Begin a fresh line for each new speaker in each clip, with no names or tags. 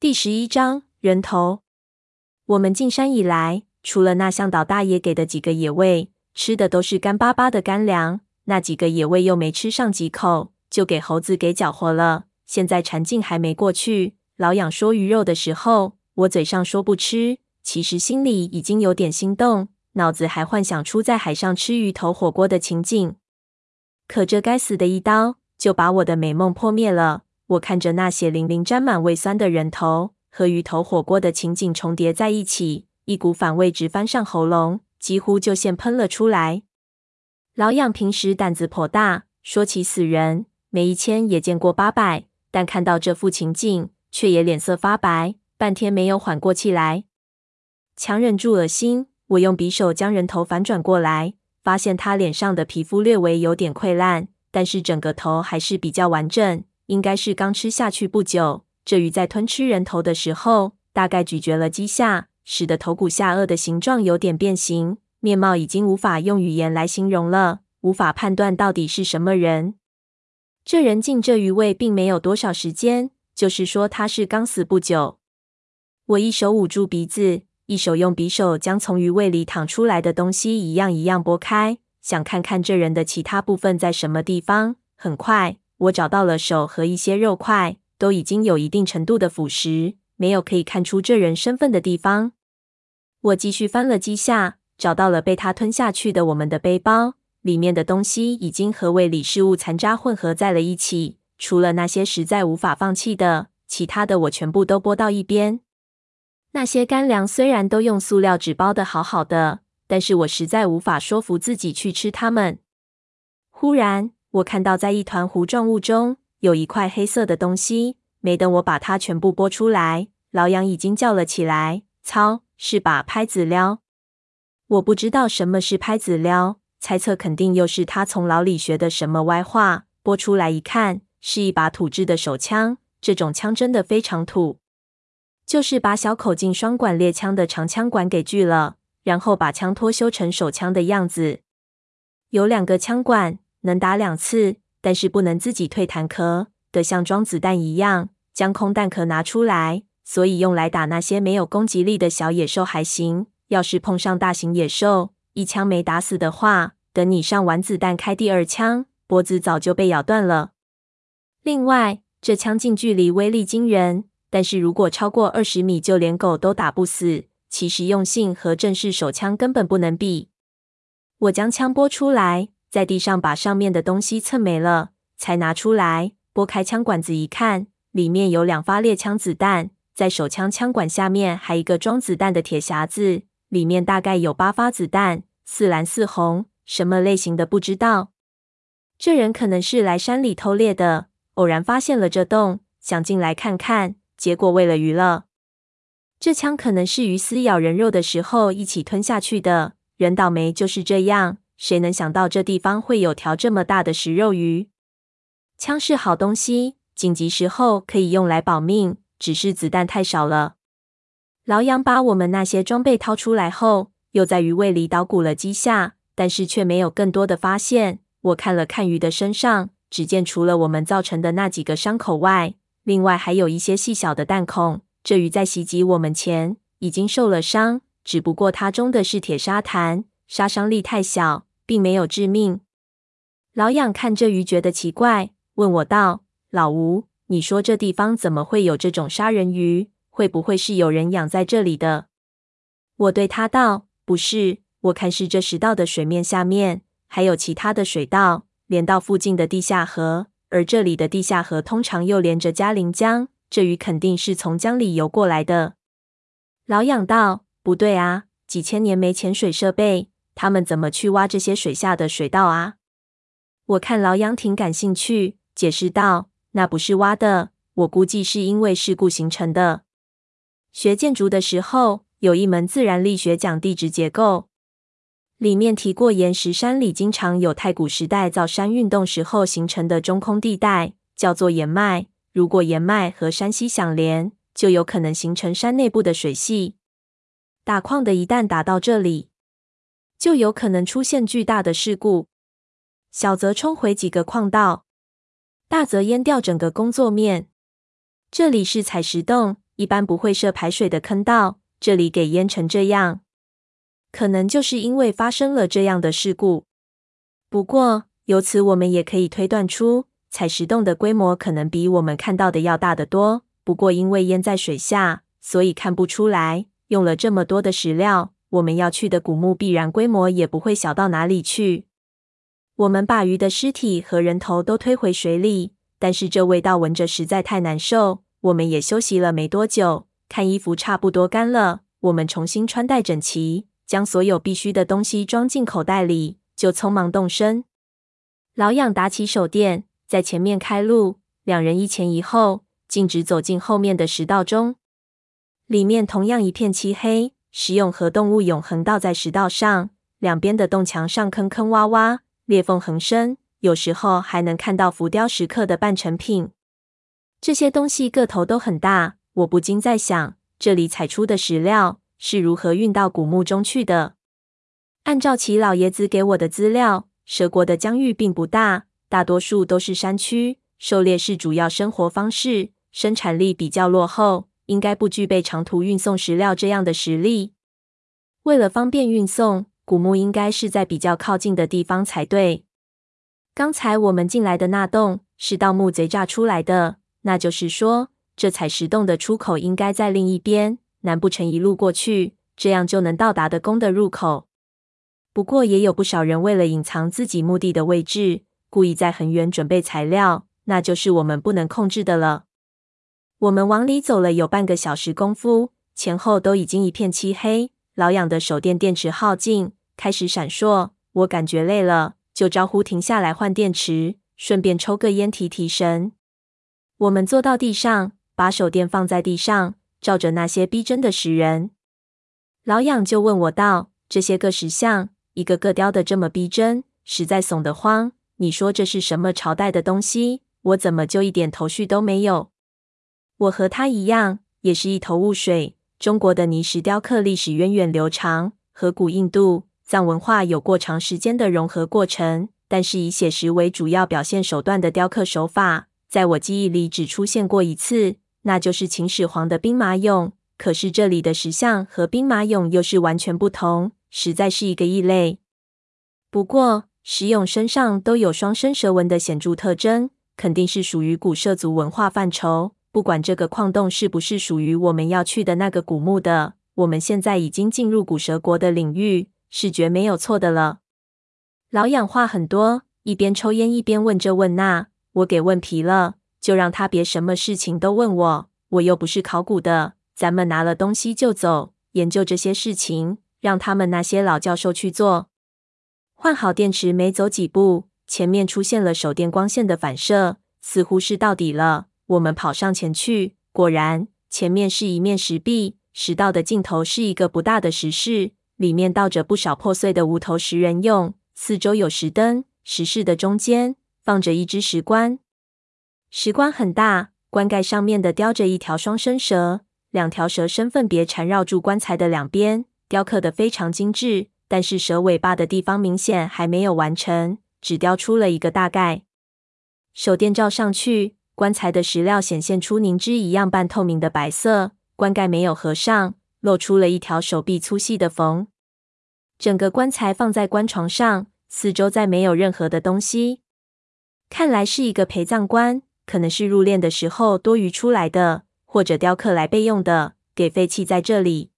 第十一章人头。我们进山以来，除了那向导大爷给的几个野味，吃的都是干巴巴的干粮。那几个野味又没吃上几口，就给猴子给搅和了。现在禅境还没过去，老养说鱼肉的时候，我嘴上说不吃，其实心里已经有点心动，脑子还幻想出在海上吃鱼头火锅的情景。可这该死的一刀，就把我的美梦破灭了。我看着那血淋淋、沾满胃酸的人头和鱼头火锅的情景重叠在一起，一股反胃直翻上喉咙，几乎就现喷了出来。老痒平时胆子颇大，说起死人，没一千也见过八百，但看到这副情景，却也脸色发白，半天没有缓过气来。强忍住恶心，我用匕首将人头反转过来，发现他脸上的皮肤略微有点溃烂，但是整个头还是比较完整。应该是刚吃下去不久。这鱼在吞吃人头的时候，大概咀嚼了几下，使得头骨下颚的形状有点变形，面貌已经无法用语言来形容了，无法判断到底是什么人。这人进这鱼胃并没有多少时间，就是说他是刚死不久。我一手捂住鼻子，一手用匕首将从鱼胃里淌出来的东西一样一样剥开，想看看这人的其他部分在什么地方。很快。我找到了手和一些肉块，都已经有一定程度的腐蚀，没有可以看出这人身份的地方。我继续翻了几下，找到了被他吞下去的我们的背包，里面的东西已经和胃里食物残渣混合在了一起，除了那些实在无法放弃的，其他的我全部都拨到一边。那些干粮虽然都用塑料纸包的好好的，但是我实在无法说服自己去吃它们。忽然，我看到，在一团糊状物中有一块黑色的东西。没等我把它全部拨出来，老杨已经叫了起来：“操，是把拍子撩！”我不知道什么是拍子撩，猜测肯定又是他从牢里学的什么歪话。拨出来一看，是一把土制的手枪。这种枪真的非常土，就是把小口径双管猎枪的长枪管给锯了，然后把枪托修成手枪的样子。有两个枪管。能打两次，但是不能自己退弹壳，得像装子弹一样将空弹壳拿出来。所以用来打那些没有攻击力的小野兽还行，要是碰上大型野兽，一枪没打死的话，等你上完子弹开第二枪，脖子早就被咬断了。另外，这枪近距离威力惊人，但是如果超过二十米，就连狗都打不死，其实用性和正式手枪根本不能比。我将枪拨出来。在地上把上面的东西蹭没了，才拿出来，拨开枪管子一看，里面有两发猎枪子弹，在手枪枪管下面还一个装子弹的铁匣子，里面大概有八发子弹，似蓝似红，什么类型的不知道。这人可能是来山里偷猎的，偶然发现了这洞，想进来看看，结果喂了鱼了。这枪可能是鱼撕咬人肉的时候一起吞下去的，人倒霉就是这样。谁能想到这地方会有条这么大的食肉鱼？枪是好东西，紧急时候可以用来保命，只是子弹太少了。老杨把我们那些装备掏出来后，又在鱼胃里捣鼓了几下，但是却没有更多的发现。我看了看鱼的身上，只见除了我们造成的那几个伤口外，另外还有一些细小的弹孔。这鱼在袭击我们前已经受了伤，只不过它中的是铁砂弹，杀伤力太小。并没有致命。老养看这鱼觉得奇怪，问我道：“老吴，你说这地方怎么会有这种杀人鱼？会不会是有人养在这里的？”我对他道：“不是，我看是这食道的水面下面还有其他的水道，连到附近的地下河，而这里的地下河通常又连着嘉陵江，这鱼肯定是从江里游过来的。”老养道：“不对啊，几千年没潜水设备。”他们怎么去挖这些水下的水道啊？我看老杨挺感兴趣，解释道：“那不是挖的，我估计是因为事故形成的。学建筑的时候，有一门自然力学讲地质结构，里面提过岩石山里经常有太古时代造山运动时候形成的中空地带，叫做岩脉。如果岩脉和山溪相连，就有可能形成山内部的水系。打矿的一旦打到这里。”就有可能出现巨大的事故，小则冲毁几个矿道，大则淹掉整个工作面。这里是采石洞，一般不会设排水的坑道，这里给淹成这样，可能就是因为发生了这样的事故。不过，由此我们也可以推断出，采石洞的规模可能比我们看到的要大得多。不过，因为淹在水下，所以看不出来。用了这么多的石料，我们要去的古墓必然规模也不会小到哪里去。我们把鱼的尸体和人头都推回水里，但是这味道闻着实在太难受。我们也休息了没多久，看衣服差不多干了，我们重新穿戴整齐，将所有必须的东西装进口袋里，就匆忙动身。老痒打起手电，在前面开路，两人一前一后，径直走进后面的石道中。里面同样一片漆黑，石蛹和动物永恒倒在石道上，两边的洞墙上坑坑洼洼，裂缝横生，有时候还能看到浮雕石刻的半成品。这些东西个头都很大，我不禁在想，这里采出的石料是如何运到古墓中去的？按照齐老爷子给我的资料，蛇国的疆域并不大，大多数都是山区，狩猎是主要生活方式，生产力比较落后。应该不具备长途运送石料这样的实力。为了方便运送，古墓应该是在比较靠近的地方才对。刚才我们进来的那洞是盗墓贼炸出来的，那就是说，这采石洞的出口应该在另一边，难不成一路过去，这样就能到达的宫的入口？不过也有不少人为了隐藏自己墓地的位置，故意在很远准备材料，那就是我们不能控制的了。我们往里走了有半个小时功夫，前后都已经一片漆黑。老养的手电电池耗尽，开始闪烁。我感觉累了，就招呼停下来换电池，顺便抽个烟提提神。我们坐到地上，把手电放在地上，照着那些逼真的石人。老养就问我道：“这些个石像，一个个雕的这么逼真，实在怂得慌。你说这是什么朝代的东西？我怎么就一点头绪都没有？”我和他一样，也是一头雾水。中国的泥石雕刻历史源远流长，和古印度、藏文化有过长时间的融合过程。但是以写实为主要表现手段的雕刻手法，在我记忆里只出现过一次，那就是秦始皇的兵马俑。可是这里的石像和兵马俑又是完全不同，实在是一个异类。不过石俑身上都有双生蛇纹的显著特征，肯定是属于古涉族文化范畴。不管这个矿洞是不是属于我们要去的那个古墓的，我们现在已经进入古蛇国的领域，是绝没有错的了。老养话很多，一边抽烟一边问这问那，我给问疲了，就让他别什么事情都问我。我又不是考古的，咱们拿了东西就走，研究这些事情，让他们那些老教授去做。换好电池，没走几步，前面出现了手电光线的反射，似乎是到底了。我们跑上前去，果然，前面是一面石壁，石道的尽头是一个不大的石室，里面倒着不少破碎的无头石人俑，四周有石灯。石室的中间放着一只石棺，石棺很大，棺盖上面的雕着一条双生蛇，两条蛇身分别缠绕住棺材的两边，雕刻得非常精致。但是蛇尾巴的地方明显还没有完成，只雕出了一个大概。手电照上去。棺材的石料显现出凝脂一样半透明的白色，棺盖没有合上，露出了一条手臂粗细的缝。整个棺材放在棺床上，四周再没有任何的东西，看来是一个陪葬棺，可能是入殓的时候多余出来的，或者雕刻来备用的，给废弃在这里。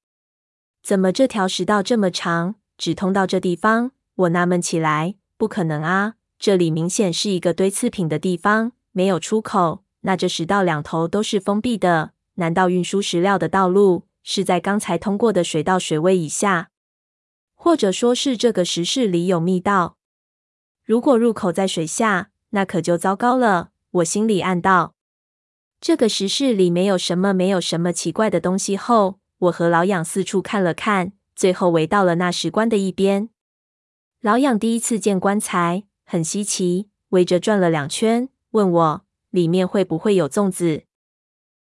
怎么这条石道这么长，只通到这地方？我纳闷起来，不可能啊，这里明显是一个堆次品的地方。没有出口，那这石道两头都是封闭的。难道运输石料的道路是在刚才通过的水道水位以下？或者说是这个石室里有密道？如果入口在水下，那可就糟糕了。我心里暗道。这个石室里没有什么，没有什么奇怪的东西后，我和老养四处看了看，最后围到了那石棺的一边。老养第一次见棺材，很稀奇，围着转了两圈。问我里面会不会有粽子？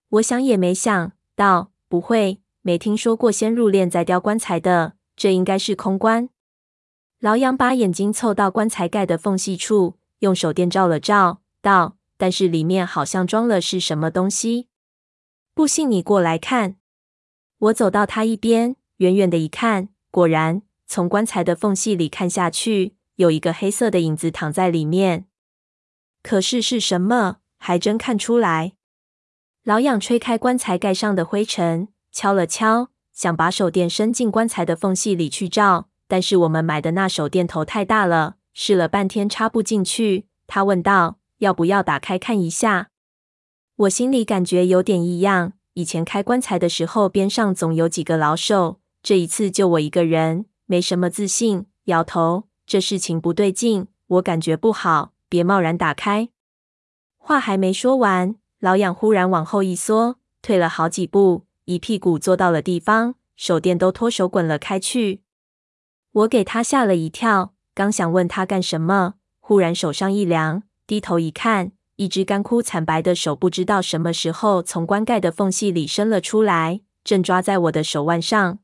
我想也没想到，不会，没听说过先入殓再雕棺材的，这应该是空棺。老杨把眼睛凑到棺材盖的缝隙处，用手电照了照，道：“但是里面好像装了是什么东西？”不信你过来看。我走到他一边，远远的一看，果然从棺材的缝隙里看下去，有一个黑色的影子躺在里面。可是是什么，还真看出来。老痒吹开棺材盖上的灰尘，敲了敲，想把手电伸进棺材的缝隙里去照，但是我们买的那手电头太大了，试了半天插不进去。他问道：“要不要打开看一下？”我心里感觉有点异样。以前开棺材的时候，边上总有几个老手，这一次就我一个人，没什么自信，摇头。这事情不对劲，我感觉不好，别贸然打开。话还没说完，老痒忽然往后一缩，退了好几步，一屁股坐到了地方，手电都脱手滚了开去。我给他吓了一跳，刚想问他干什么，忽然手上一凉，低头一看。一只干枯惨白的手，不知道什么时候从棺盖的缝隙里伸了出来，正抓在我的手腕上。